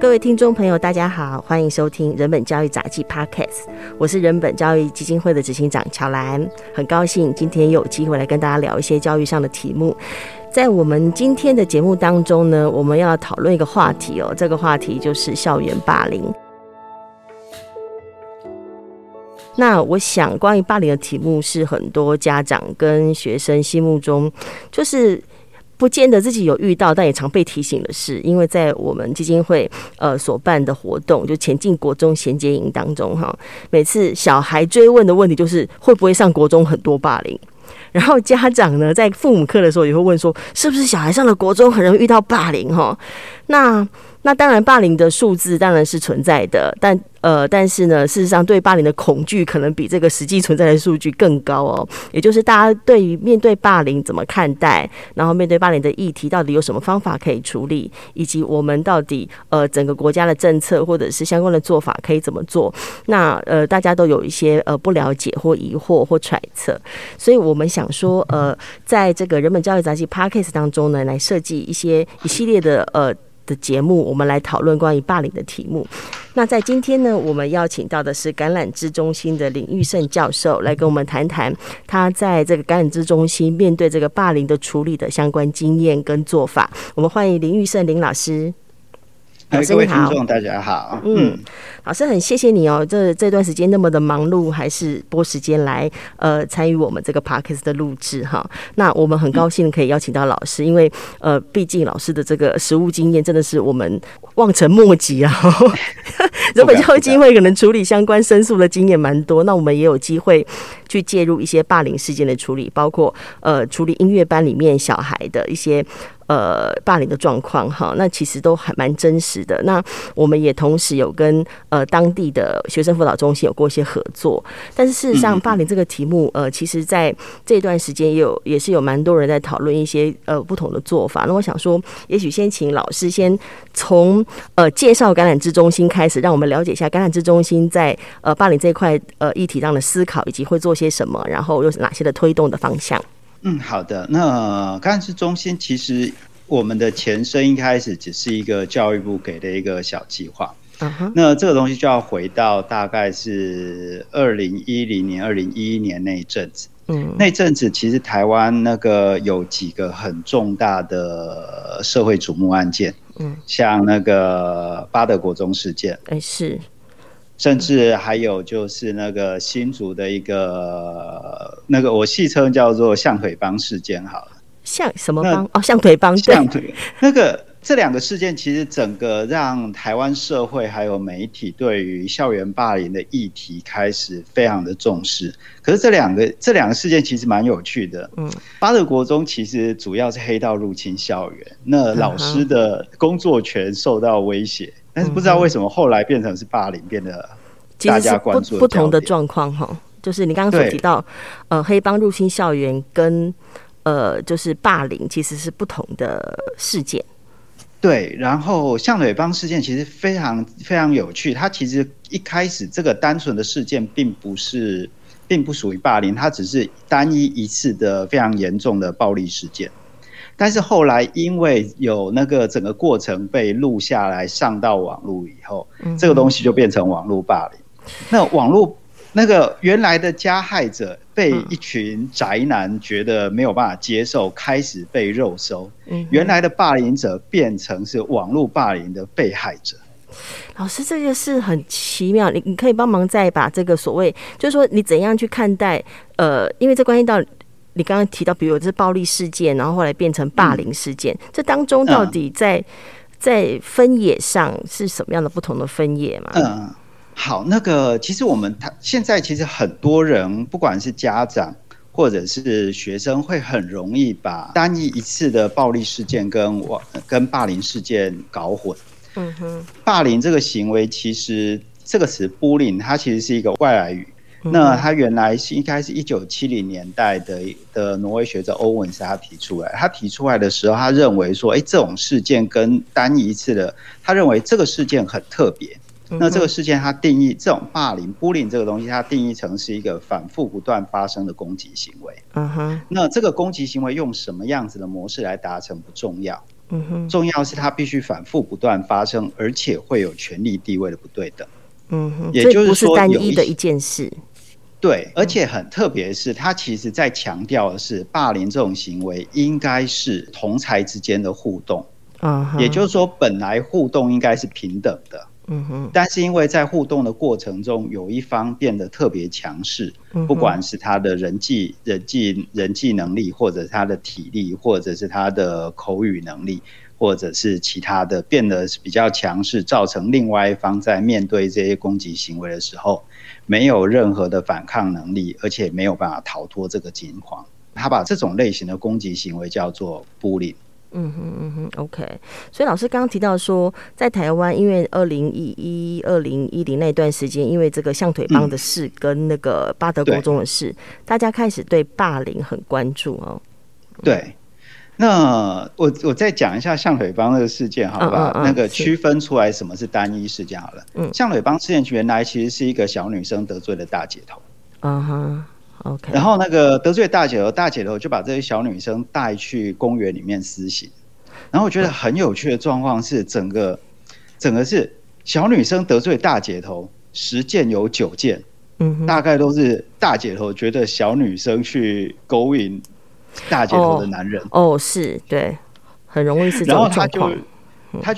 各位听众朋友，大家好，欢迎收听人本教育杂记 Podcast，我是人本教育基金会的执行长乔兰，很高兴今天有机会来跟大家聊一些教育上的题目。在我们今天的节目当中呢，我们要讨论一个话题哦，这个话题就是校园霸凌。那我想，关于霸凌的题目是很多家长跟学生心目中就是。不见得自己有遇到，但也常被提醒的是。因为在我们基金会呃所办的活动，就前进国中衔接营当中，哈，每次小孩追问的问题就是会不会上国中很多霸凌，然后家长呢在父母课的时候也会问说，是不是小孩上了国中很容易遇到霸凌？哈，那。那当然，霸凌的数字当然是存在的，但呃，但是呢，事实上对霸凌的恐惧可能比这个实际存在的数据更高哦。也就是大家对于面对霸凌怎么看待，然后面对霸凌的议题到底有什么方法可以处理，以及我们到底呃整个国家的政策或者是相关的做法可以怎么做？那呃大家都有一些呃不了解或疑惑或揣测，所以我们想说呃，在这个人本教育杂记 Podcast 当中呢，来设计一些一系列的呃。的节目，我们来讨论关于霸凌的题目。那在今天呢，我们邀请到的是橄榄枝中心的林玉胜教授，来跟我们谈谈他在这个橄榄枝中心面对这个霸凌的处理的相关经验跟做法。我们欢迎林玉胜林老师。各位听众，大家好。嗯，老师很谢谢你哦，这这段时间那么的忙碌，还是拨时间来呃参与我们这个 podcast 的录制哈。那我们很高兴可以邀请到老师，因为呃，毕竟老师的这个实务经验真的是我们望尘莫及啊。人本教育基金会可能处理相关申诉的经验蛮多，那我们也有机会去介入一些霸凌事件的处理，包括呃处理音乐班里面小孩的一些。呃，霸凌的状况哈，那其实都还蛮真实的。那我们也同时有跟呃当地的学生辅导中心有过一些合作，但是事实上，霸凌这个题目，呃，其实在这段时间也有也是有蛮多人在讨论一些呃不同的做法。那我想说，也许先请老师先从呃介绍橄榄枝中心开始，让我们了解一下橄榄枝中心在呃霸凌这一块呃议题上的思考，以及会做些什么，然后又是哪些的推动的方向。嗯，好的。那干事中心其实我们的前身一开始只是一个教育部给的一个小计划。Uh -huh. 那这个东西就要回到大概是二零一零年、二零一一年那一阵子。嗯，那阵子其实台湾那个有几个很重大的社会瞩目案件。嗯，像那个巴德国中事件。哎，是。甚至还有就是那个新竹的一个那个我戏称叫做“象腿帮”事件，好了，象什么帮？哦，象腿帮，象腿。那个这两个事件其实整个让台湾社会还有媒体对于校园霸凌的议题开始非常的重视。可是这两个这两个事件其实蛮有趣的。嗯，八德国中其实主要是黑道入侵校园，那老师的工作权受到威胁。但是不知道为什么后来变成是霸凌，变得大家关注不不同的状况哈，就是你刚刚所提到，呃，黑帮入侵校园跟呃，就是霸凌其实是不同的事件。对，然后象腿帮事件其实非常非常有趣，它其实一开始这个单纯的事件并不是，并不属于霸凌，它只是单一一次的非常严重的暴力事件。但是后来，因为有那个整个过程被录下来上到网络以后，这个东西就变成网络霸凌。那网络那个原来的加害者被一群宅男觉得没有办法接受，开始被肉搜。原来的霸凌者变成是网络霸凌的被害者。老师，这个是很奇妙，你你可以帮忙再把这个所谓，就是说你怎样去看待？呃，因为这关系到。你刚刚提到，比如这是暴力事件，然后后来变成霸凌事件，嗯、这当中到底在在分野上是什么样的不同的分野嘛？嗯，好，那个其实我们他现在其实很多人，不管是家长或者是学生，会很容易把单一一次的暴力事件跟我跟霸凌事件搞混。嗯哼，霸凌这个行为其实这个词 “bullying” 它其实是一个外来语。那他原来是应该是一九七零年代的的挪威学者欧文斯他提出来，他提出来的时候，他认为说，哎，这种事件跟单一次的，他认为这个事件很特别。那这个事件它定义这种霸凌、bullying 这个东西，它定义成是一个反复不断发生的攻击行为。嗯哼。那这个攻击行为用什么样子的模式来达成不重要，嗯哼，重要是它必须反复不断发生，而且会有权力地位的不对等。嗯哼，也就是说，单一的一件事。对，而且很特别的是，他其实在强调的是，霸凌这种行为应该是同才之间的互动。嗯，也就是说，本来互动应该是平等的。嗯哼，但是因为在互动的过程中，有一方变得特别强势，不管是他的人际、人际、人际能力，或者他的体力，或者是他的口语能力，或者是其他的变得比较强势，造成另外一方在面对这些攻击行为的时候，没有任何的反抗能力，而且没有办法逃脱这个惊慌。他把这种类型的攻击行为叫做 bullying。嗯哼嗯哼，OK。所以老师刚刚提到说，在台湾，因为二零一一、二零一零那段时间，因为这个象腿帮的事跟那个巴德国中的事，嗯、大家开始对霸凌很关注哦。对，那我我再讲一下象腿帮那个事件，好不好？嗯嗯嗯、那个区分出来什么是单一事件好了。嗯，象腿帮事件原来其实是一个小女生得罪了大姐头。嗯哼。然后那个得罪大姐头，大姐头就把这些小女生带去公园里面私刑。然后我觉得很有趣的状况是，整个整个是小女生得罪大姐头，十件有九件，嗯，大概都是大姐头觉得小女生去勾引大姐头的男人。哦，哦是对，很容易是这种状况。他就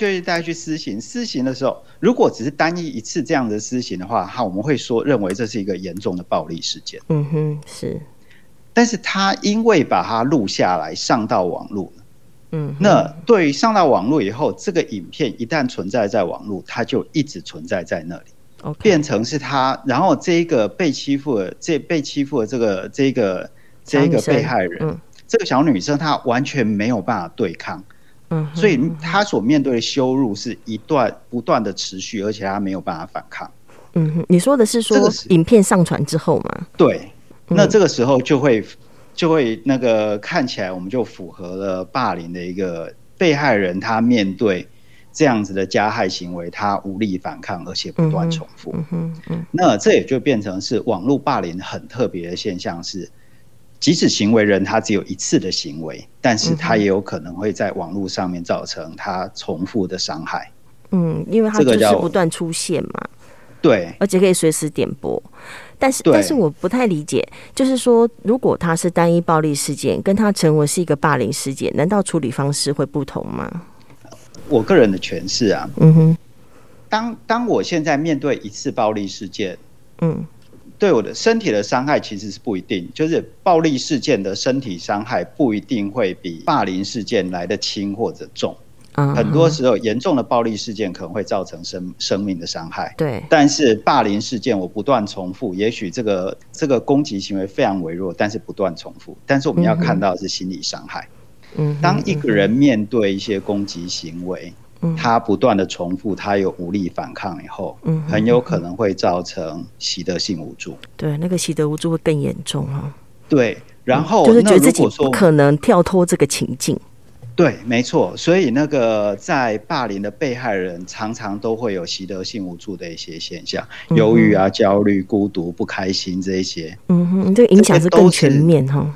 会带他去私刑，私刑的时候，如果只是单一一次这样的私刑的话，哈，我们会说认为这是一个严重的暴力事件。嗯哼，是。但是他因为把它录下来上到网络，嗯，那对于上到网络以后，这个影片一旦存在在网络，它就一直存在在那里，okay. 变成是他，然后这一个被欺负的，这被欺负的这个这个这个被害人，嗯，这个小女生她完全没有办法对抗。嗯，所以他所面对的羞辱是一段不断的持续，而且他没有办法反抗。嗯哼，你说的是说影片上传之后吗？对，那这个时候就会就会那个看起来我们就符合了霸凌的一个被害人，他面对这样子的加害行为，他无力反抗，而且不断重复。嗯哼，嗯，那这也就变成是网络霸凌很特别的现象是。即使行为人他只有一次的行为，但是他也有可能会在网络上面造成他重复的伤害。嗯，因为他就是不断出现嘛。对，而且可以随时点播。但是，但是我不太理解，就是说，如果他是单一暴力事件，跟他成为是一个霸凌事件，难道处理方式会不同吗？我个人的诠释啊，嗯哼，当当我现在面对一次暴力事件，嗯。对我的身体的伤害其实是不一定，就是暴力事件的身体伤害不一定会比霸凌事件来得轻或者重。很多时候严重的暴力事件可能会造成生生命的伤害。对，但是霸凌事件我不断重复，也许这个这个攻击行为非常微弱，但是不断重复。但是我们要看到的是心理伤害。嗯，当一个人面对一些攻击行为。他不断的重复，他有无力反抗以后，嗯，很有可能会造成习得性无助。对，那个习得无助会更严重啊。对，然后、嗯、就是觉得自己不可能跳脱这个情境。对，没错。所以那个在霸凌的被害人，常常都会有习得性无助的一些现象，忧郁啊、焦虑、孤独、不开心这一些。嗯哼，这个影响是更全面哈。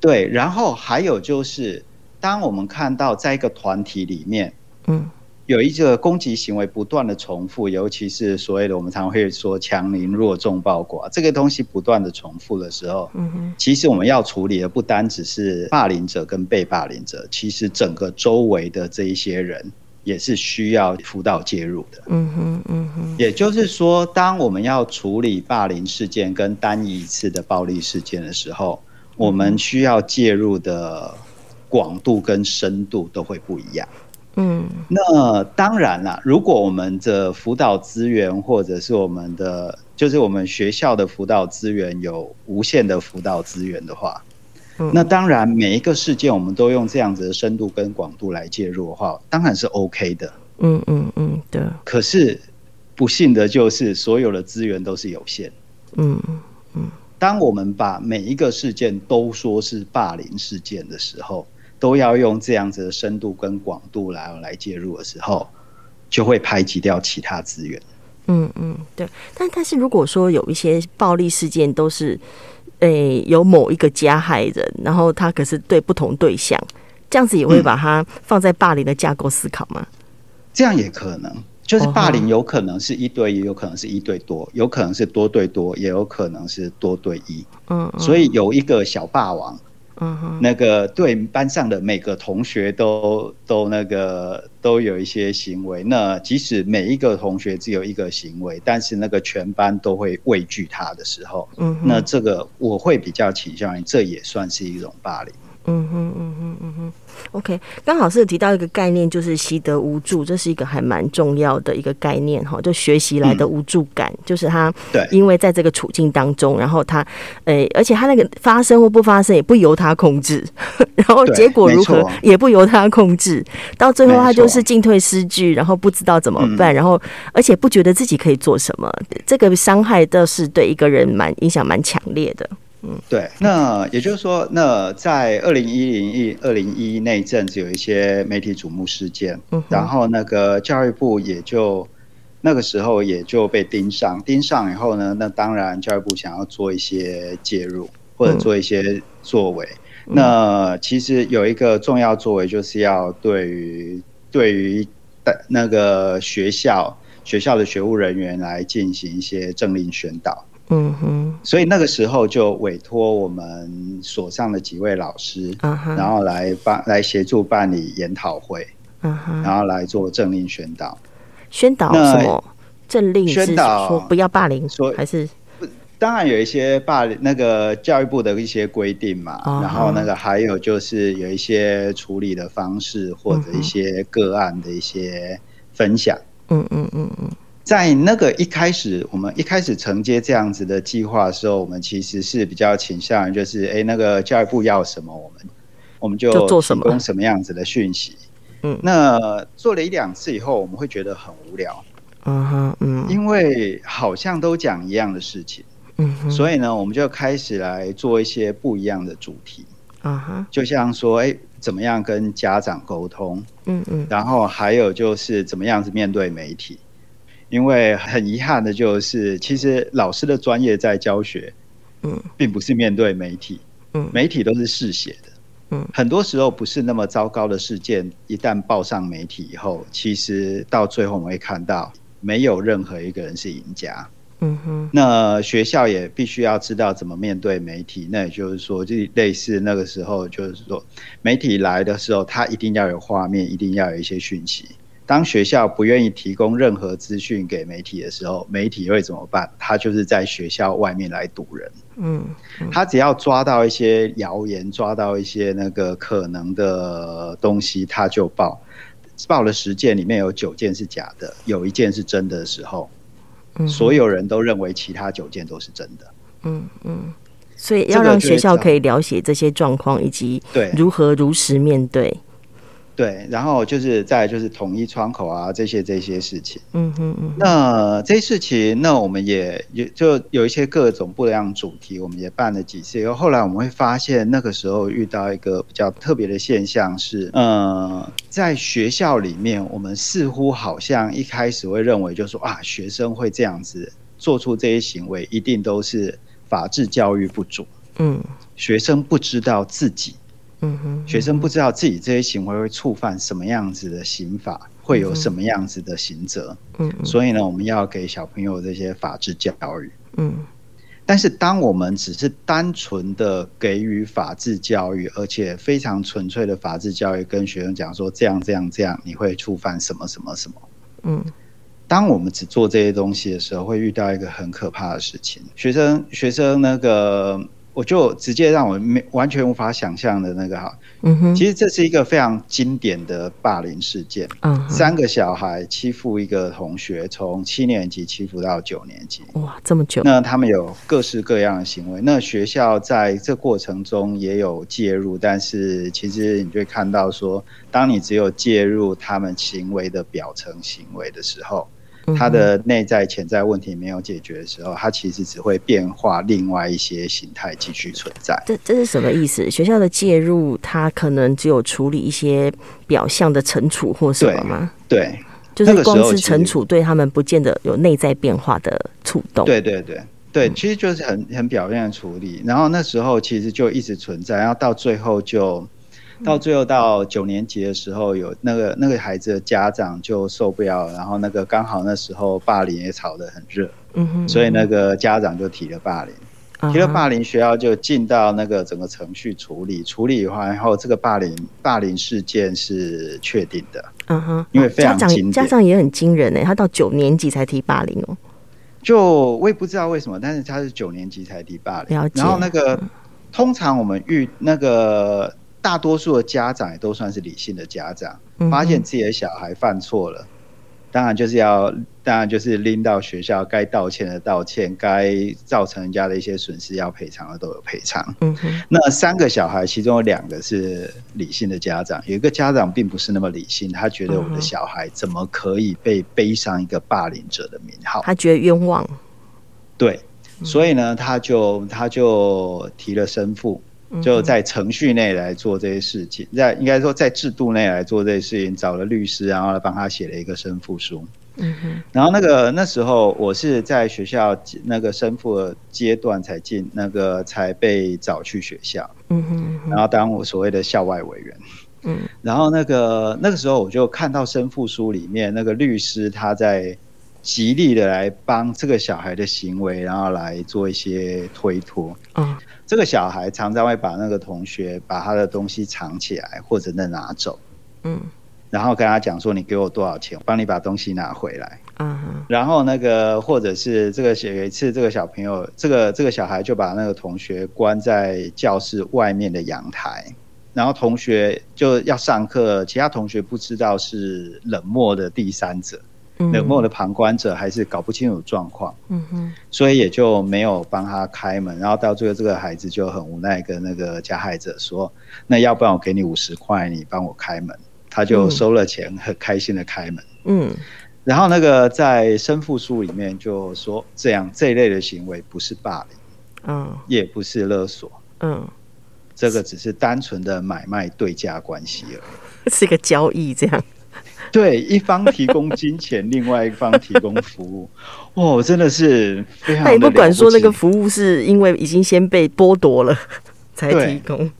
对，然后还有就是，当我们看到在一个团体里面，嗯。有一个攻击行为不断的重复，尤其是所谓的我们常常会说强凌弱众暴寡这个东西不断的重复的时候，嗯，其实我们要处理的不单只是霸凌者跟被霸凌者，其实整个周围的这一些人也是需要辅导介入的。嗯哼，嗯哼。也就是说，当我们要处理霸凌事件跟单一一次的暴力事件的时候，我们需要介入的广度跟深度都会不一样。嗯，那当然啦。如果我们的辅导资源，或者是我们的，就是我们学校的辅导资源有无限的辅导资源的话，嗯，那当然每一个事件我们都用这样子的深度跟广度来介入的话，当然是 OK 的。嗯嗯嗯，对。可是不幸的就是所有的资源都是有限。嗯嗯。当我们把每一个事件都说是霸凌事件的时候，都要用这样子的深度跟广度来来介入的时候，就会排挤掉其他资源。嗯嗯，对。但但是如果说有一些暴力事件都是，诶、欸，有某一个加害人，然后他可是对不同对象，这样子也会把它放在霸凌的架构思考吗？这样也可能，就是霸凌有可能是一对一，有可能是一对多，有可能是多对多，也有可能是多对一。嗯，所以有一个小霸王。嗯哼，那个对班上的每个同学都都那个都有一些行为，那即使每一个同学只有一个行为，但是那个全班都会畏惧他的时候，嗯，那这个我会比较倾向于这也算是一种霸凌。嗯哼嗯哼嗯哼，OK，刚好是提到一个概念，就是习得无助，这是一个还蛮重要的一个概念哈，就学习来的无助感，嗯、就是他对，因为在这个处境当中，然后他，诶、欸，而且他那个发生或不发生也不由他控制，然后结果如何也不由他控制，到最后他就是进退失据，然后不知道怎么办，然后而且不觉得自己可以做什么，这个伤害倒是对一个人蛮影响蛮强烈的。嗯，对，那也就是说，那在二零一零一二零一那一阵子有一些媒体瞩目事件，嗯，然后那个教育部也就那个时候也就被盯上，盯上以后呢，那当然教育部想要做一些介入或者做一些作为，嗯，那其实有一个重要作为就是要对于对于那个学校学校的学务人员来进行一些政令宣导。嗯哼，所以那个时候就委托我们所上的几位老师，然后来办来协助办理研讨会，然后来做政令宣导。宣导什么？政令宣导说不要霸凌，说还是？当然有一些霸凌那个教育部的一些规定嘛，然后那个还有就是有一些处理的方式或者一些个案的一些分享。嗯嗯嗯嗯。在那个一开始，我们一开始承接这样子的计划的时候，我们其实是比较倾向于就是，哎，那个教育部要什么，我们我们就提供什么样子的讯息。嗯，那做了一两次以后，我们会觉得很无聊。嗯哼，嗯，因为好像都讲一样的事情。嗯哼，所以呢，我们就开始来做一些不一样的主题。啊哼，就像说，哎，怎么样跟家长沟通？嗯嗯，然后还有就是怎么样子面对媒体。因为很遗憾的就是，其实老师的专业在教学，嗯，并不是面对媒体，嗯，媒体都是试写的，嗯，很多时候不是那么糟糕的事件，一旦报上媒体以后，其实到最后我们会看到，没有任何一个人是赢家，嗯哼，那学校也必须要知道怎么面对媒体，那也就是说，就类似那个时候，就是说媒体来的时候，他一定要有画面，一定要有一些讯息。当学校不愿意提供任何资讯给媒体的时候，媒体会怎么办？他就是在学校外面来堵人。嗯，嗯，他只要抓到一些谣言，抓到一些那个可能的东西，他就报。报了十件，里面有九件是假的，有一件是真的的时候，嗯，所有人都认为其他九件都是真的。嗯嗯，所以要让学校可以了解这些状况，以及对如何如实面对。对，然后就是再就是统一窗口啊，这些这些事情。嗯哼嗯。那这些事情，那我们也也就有一些各种不一样主题，我们也办了几次。然后后来我们会发现，那个时候遇到一个比较特别的现象是，呃，在学校里面，我们似乎好像一开始会认为，就是说啊，学生会这样子做出这些行为，一定都是法治教育不足。嗯。学生不知道自己。嗯哼，学生不知道自己这些行为会触犯什么样子的刑法，会有什么样子的刑责。嗯，所以呢，我们要给小朋友这些法治教育。嗯，但是当我们只是单纯的给予法治教育，而且非常纯粹的法治教育，跟学生讲说这样这样这样，你会触犯什么什么什么。嗯，当我们只做这些东西的时候，会遇到一个很可怕的事情。学生学生那个。我就直接让我没完全无法想象的那个哈，嗯哼，其实这是一个非常经典的霸凌事件，嗯哼，三个小孩欺负一个同学，从七年级欺负到九年级，哇，这么久，那他们有各式各样的行为，那学校在这过程中也有介入，但是其实你就会看到说，当你只有介入他们行为的表层行为的时候。他的内在潜在问题没有解决的时候，他其实只会变化另外一些形态继续存在。这这是什么意思？学校的介入，他可能只有处理一些表象的惩处或什么吗？对，对，就是光是惩处对他们不见得有内在变化的触动。对对对对，其实就是很很表面的处理。然后那时候其实就一直存在，然后到最后就到最后到九年级的时候，有那个那个孩子的家长就受不了，然后那个刚好那时候霸凌也炒得很热，嗯哼，所以那个家长就提了霸凌。提了霸凌，学校就进到那个整个程序处理，处理完以后，这个霸凌霸凌事件是确定的。嗯哼，因为非常经典，家长也很惊人呢，他到九年级才提霸凌哦。就我也不知道为什么，但是他是九年级才提霸凌。然后那个通常我们遇那个大多数的家长也都算是理性的家长，发现自己的小孩犯错了。当然就是要，当然就是拎到学校，该道歉的道歉，该造成人家的一些损失要赔偿的都有赔偿。那三个小孩，其中有两个是理性的家长，有一个家长并不是那么理性，他觉得我的小孩怎么可以被背上一个霸凌者的名号？他觉得冤枉。对，所以呢，他就他就提了申复。就在程序内来做这些事情，在应该说在制度内来做这些事情，找了律师，然后来帮他写了一个申复书。嗯哼。然后那个那时候我是在学校那个申复的阶段才进，那个才被找去学校。嗯哼。然后当我所谓的校外委员。嗯。然后那个那个时候我就看到申复书里面那个律师他在极力的来帮这个小孩的行为，然后来做一些推脱。嗯。这个小孩常常会把那个同学把他的东西藏起来，或者那拿走，嗯，然后跟他讲说：“你给我多少钱，我帮你把东西拿回来。”嗯，然后那个或者是这个有一次，这个小朋友，这个这个小孩就把那个同学关在教室外面的阳台，然后同学就要上课，其他同学不知道是冷漠的第三者。冷漠的旁观者还是搞不清楚状况，嗯哼，所以也就没有帮他开门，然后到最后这个孩子就很无奈跟那个加害者说：“那要不然我给你五十块，你帮我开门。”他就收了钱，很开心的开门，嗯，然后那个在申复书里面就说这样这一类的行为不是霸凌，嗯，也不是勒索，嗯，这个只是单纯的买卖对价关系而已，是个交易这样。对，一方提供金钱，另外一方提供服务，哦，真的是非常。他也不管说那个服务是因为已经先被剥夺了 才提供。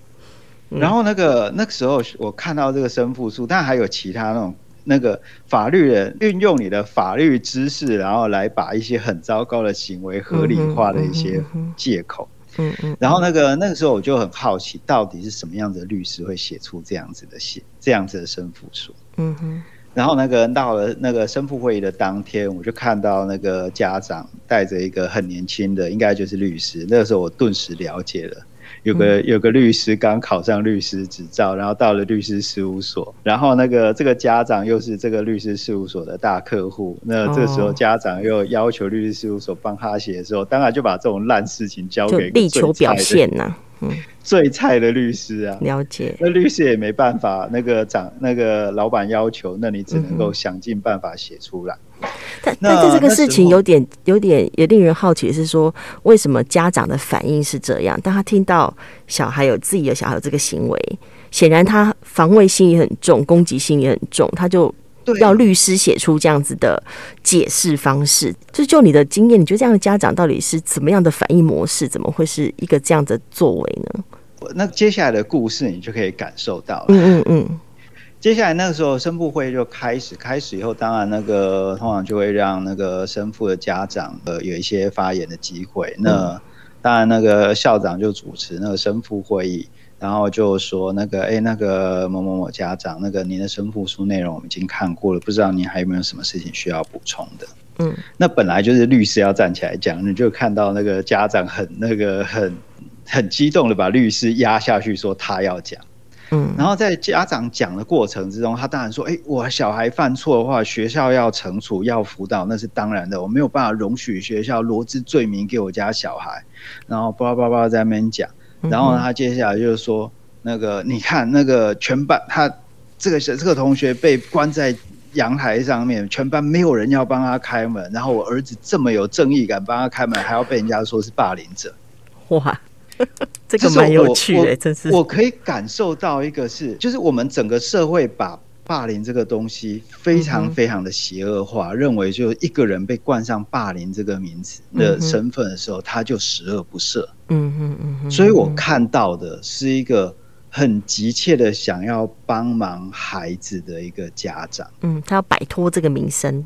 然后那个那个时候我看到这个申复书，但还有其他那种那个法律人运用你的法律知识，然后来把一些很糟糕的行为合理化的一些借口。嗯嗯。然后那个那个时候我就很好奇，到底是什么样的律师会写出这样子的写这样子的申复书？嗯哼。然后那个到了那个申复会议的当天，我就看到那个家长带着一个很年轻的，应该就是律师。那个时候我顿时了解了，有个有个律师刚考上律师执照，然后到了律师事务所，然后那个这个家长又是这个律师事务所的大客户。那这个时候家长又要求律师事务所帮他写的时候，当然就把这种烂事情交给力求表现呐、啊。嗯，最菜的律师啊，了解。那律师也没办法，那个长那个老板要求，那你只能够想尽办法写出来。嗯、但但是这个事情有点有点也令人好奇，是说为什么家长的反应是这样？当他听到小孩有自己的小孩有这个行为，显然他防卫心也很重，攻击性也很重，他就。要律师写出这样子的解释方式，就就你的经验，你觉得这样的家长到底是怎么样的反应模式？怎么会是一个这样的作为呢？那接下来的故事你就可以感受到了。嗯嗯嗯。接下来那个时候，生父会就开始，开始以后，当然那个通常就会让那个生父的家长呃有一些发言的机会。那当然那个校长就主持那个生父会议。然后就说那个，哎，那个某某某家长，那个您的申复书内容我们已经看过了，不知道您还有没有什么事情需要补充的？嗯，那本来就是律师要站起来讲，你就看到那个家长很那个很很激动的把律师压下去，说他要讲。嗯，然后在家长讲的过程之中，他当然说，哎，我小孩犯错的话，学校要惩处要辅导，那是当然的，我没有办法容许学校罗织罪名给我家小孩，然后叭叭叭在那边讲。然后他接下来就是说，那个你看，那个全班他这个这个同学被关在阳台上面，全班没有人要帮他开门。然后我儿子这么有正义感，帮他开门，还要被人家说是霸凌者。哇，这个蛮有趣的，真是。我可以感受到一个是，就是我们整个社会把。霸凌这个东西非常非常的邪恶化，嗯、认为就一个人被冠上霸凌这个名词的身份的时候，嗯、他就十恶不赦。嗯嗯嗯。所以我看到的是一个很急切的想要帮忙孩子的一个家长。嗯，他要摆脱这个名声。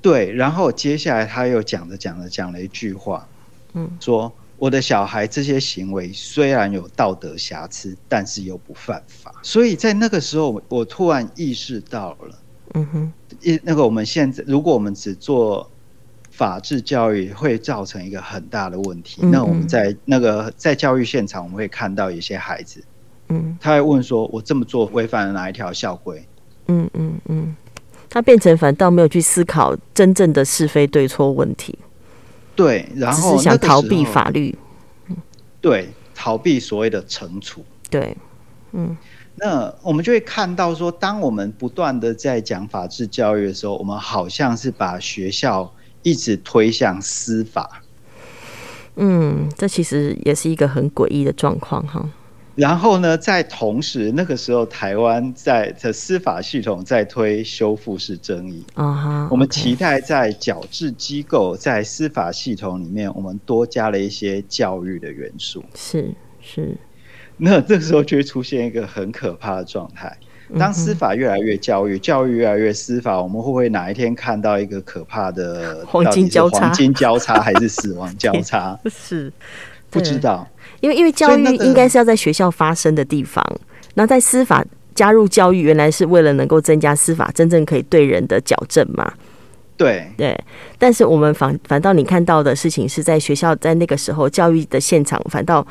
对，然后接下来他又讲着讲着讲了一句话，嗯，说我的小孩这些行为虽然有道德瑕疵，但是又不犯法。所以在那个时候，我突然意识到了，嗯哼，一那个我们现在如果我们只做法治教育，会造成一个很大的问题。嗯嗯，那我们在那个在教育现场，我们会看到一些孩子，嗯，他会问说：“我这么做违反了哪一条校规？”嗯嗯嗯。他变成反倒没有去思考真正的是非对错问题，对，然后只是想逃避法律，对，逃避所谓的惩处，对，嗯，那我们就会看到说，当我们不断的在讲法治教育的时候，我们好像是把学校一直推向司法，嗯，这其实也是一个很诡异的状况哈。然后呢，在同时，那个时候台湾在的司法系统在推修复式正义啊，我们期待在矫治机构在司法系统里面，我们多加了一些教育的元素。是是，那这个时候就会出现一个很可怕的状态。当司法越来越教育，教育越来越司法，我们会不会哪一天看到一个可怕的黄金交叉？黄金交叉还是死亡 交叉？是。不知道，因为因为教育应该是要在学校发生的地方，那在司法加入教育，原来是为了能够增加司法真正可以对人的矫正嘛？对对，但是我们反反倒你看到的事情是在学校，在那个时候教育的现场，反倒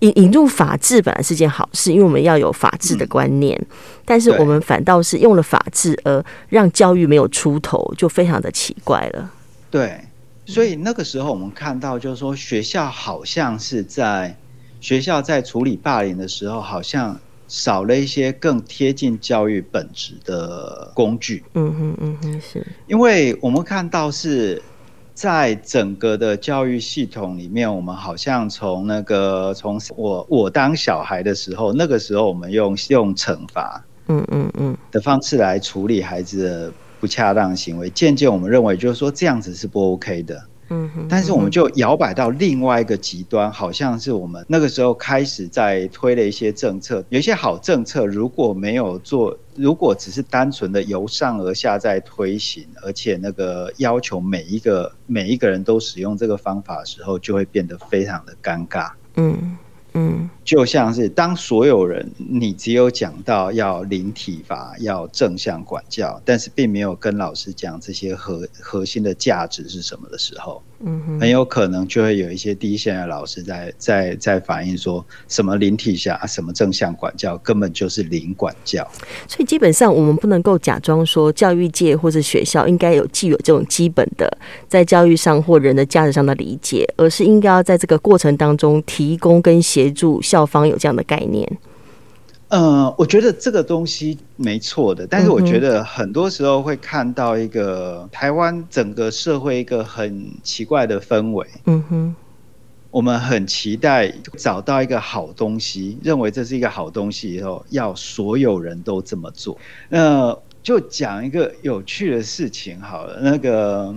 引引入法治本来是件好事，因为我们要有法治的观念，嗯、但是我们反倒是用了法治而让教育没有出头，就非常的奇怪了。对。所以那个时候，我们看到就是说，学校好像是在学校在处理霸凌的时候，好像少了一些更贴近教育本质的工具。嗯哼嗯哼，是。因为我们看到是在整个的教育系统里面，我们好像从那个从我我当小孩的时候，那个时候我们用用惩罚，嗯嗯嗯的方式来处理孩子的。不恰当行为，渐渐我们认为就是说这样子是不 OK 的，嗯哼，但是我们就摇摆到另外一个极端，好像是我们那个时候开始在推了一些政策，有一些好政策如果没有做，如果只是单纯的由上而下在推行，而且那个要求每一个每一个人都使用这个方法的时候，就会变得非常的尴尬，嗯。嗯，就像是当所有人，你只有讲到要零体罚，要正向管教，但是并没有跟老师讲这些核核心的价值是什么的时候，嗯哼，很有可能就会有一些第一线的老师在在在反映说什么零体罚，什么正向管教，根本就是零管教。所以基本上我们不能够假装说教育界或者学校应该有既有这种基本的在教育上或人的价值上的理解，而是应该要在这个过程当中提供跟协。协助校方有这样的概念，呃，我觉得这个东西没错的，但是我觉得很多时候会看到一个台湾整个社会一个很奇怪的氛围。嗯哼，我们很期待找到一个好东西，认为这是一个好东西以后，要所有人都这么做。那就讲一个有趣的事情好了，那个。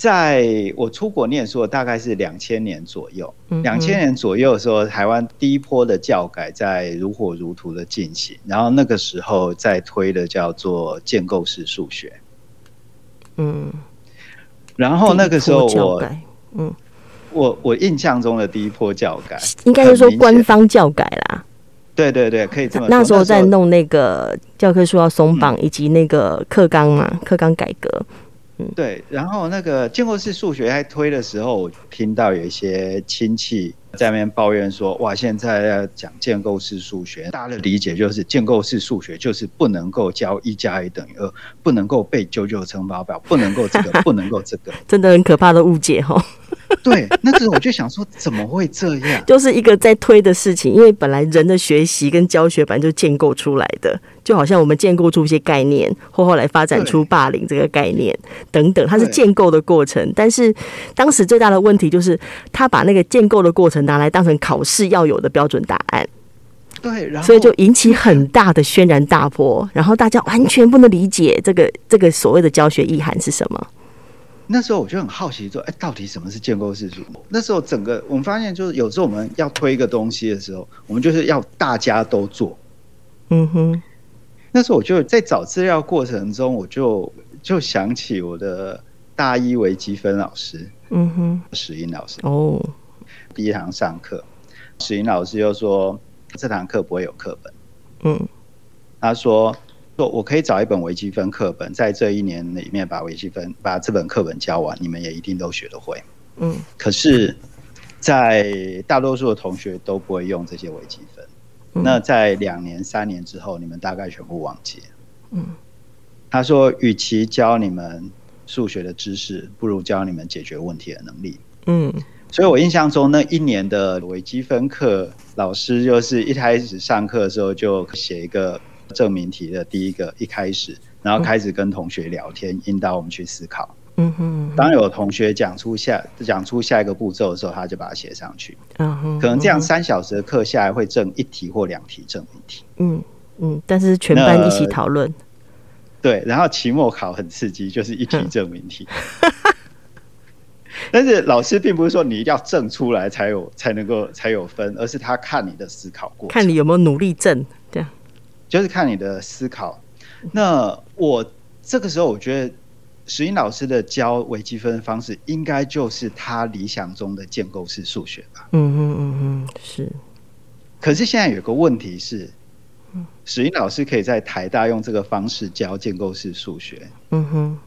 在我出国念书，大概是两千年左右。两千年左右的时候，台湾第一波的教改在如火如荼的进行，然后那个时候在推的叫做建构式数学。嗯，然后那个时候我，嗯，我我印象中的第一波教改，应该是说官方教改啦。对对对，可以这么说。那时候在弄那个教科书要松绑，以及那个课纲嘛，课纲改革。对，然后那个建构式数学在推的时候，我听到有一些亲戚在那边抱怨说：“哇，现在要讲建构式数学，大家的理解就是建构式数学就是不能够教一加一等于二，不能够背九九乘法表，不能够这个，不能够这个，真的很可怕的误解哈。” 对，那时候我就想说，怎么会这样？就是一个在推的事情，因为本来人的学习跟教学本来就建构出来的，就好像我们建构出一些概念，或后来发展出霸凌这个概念等等，它是建构的过程。但是当时最大的问题就是，他把那个建构的过程拿来当成考试要有的标准答案。对，然后所以就引起很大的轩然大波，然后大家完全不能理解这个这个所谓的教学意涵是什么。那时候我就很好奇说，哎，到底什么是建构式组？那时候整个我们发现，就是有时候我们要推一个东西的时候，我们就是要大家都做。嗯哼。那时候我就在找资料过程中，我就就想起我的大一微积分老师，嗯哼，史英老师。哦。第一堂上课，史英老师又说这堂课不会有课本。嗯。他说。说我可以找一本微积分课本，在这一年里面把微积分把这本课本教完，你们也一定都学得会。嗯，可是，在大多数的同学都不会用这些微积分。嗯、那在两年、三年之后，你们大概全部忘记。嗯，他说，与其教你们数学的知识，不如教你们解决问题的能力。嗯，所以我印象中那一年的微积分课，老师就是一开始上课的时候就写一个。证明题的第一个一开始，然后开始跟同学聊天，嗯、引导我们去思考。嗯哼，当有同学讲出下讲出下一个步骤的时候，他就把它写上去。嗯哼，可能这样三小时的课下来会证一题或两题证明题。嗯嗯，但是全班一起讨论。对，然后期末考很刺激，就是一题证明题。但是老师并不是说你一定要证出来才有才能够才有分，而是他看你的思考过程，看你有没有努力证。就是看你的思考。那我这个时候，我觉得石英老师的教微积分的方式，应该就是他理想中的建构式数学吧。嗯嗯嗯嗯，是。可是现在有个问题是，石英老师可以在台大用这个方式教建构式数学。嗯哼。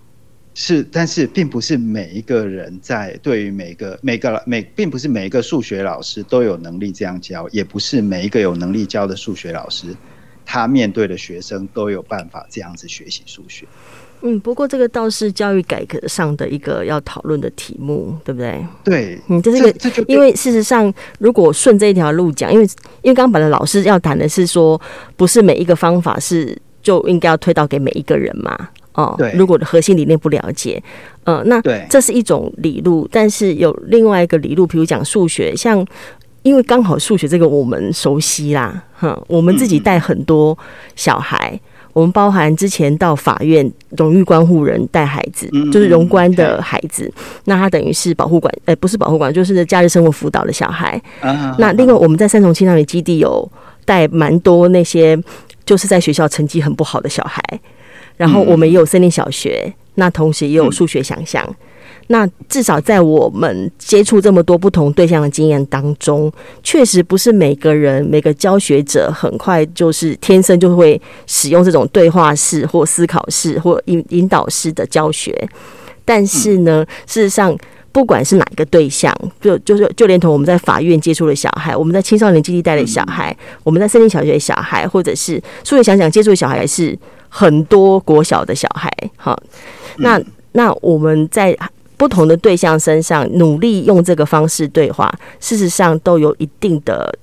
是，但是并不是每一个人在对于每个每个每，并不是每一个数学老师都有能力这样教，也不是每一个有能力教的数学老师。他面对的学生都有办法这样子学习数学。嗯，不过这个倒是教育改革上的一个要讨论的题目，对不对？对，嗯，这是一个，因为事实上，如果顺这一条路讲，因为因为刚刚本来老师要谈的是说，不是每一个方法是就应该要推导给每一个人嘛？哦，对，如果核心理念不了解，呃，那这是一种理路，但是有另外一个理路，比如讲数学，像。因为刚好数学这个我们熟悉啦，哼，我们自己带很多小孩，嗯、我们包含之前到法院荣誉关护人带孩子，嗯、就是荣关的孩子，嗯、那他等于是保护管，呃，不是保护管，就是假日生活辅导的小孩。啊、那另外我们在三重青少年基地有带蛮多那些就是在学校成绩很不好的小孩，然后我们也有森林小学，嗯、那同时也有数学想象。嗯那至少在我们接触这么多不同对象的经验当中，确实不是每个人、每个教学者很快就是天生就会使用这种对话式或思考式或引引导式的教学。但是呢，事实上，不管是哪一个对象，就就是就连同我们在法院接触的小孩，我们在青少年基地带的小孩，我们在森林小学的小孩，或者是数学想想接触的小孩，是很多国小的小孩。好，那那我们在。不同的对象身上努力用这个方式对话，事实上都有一定的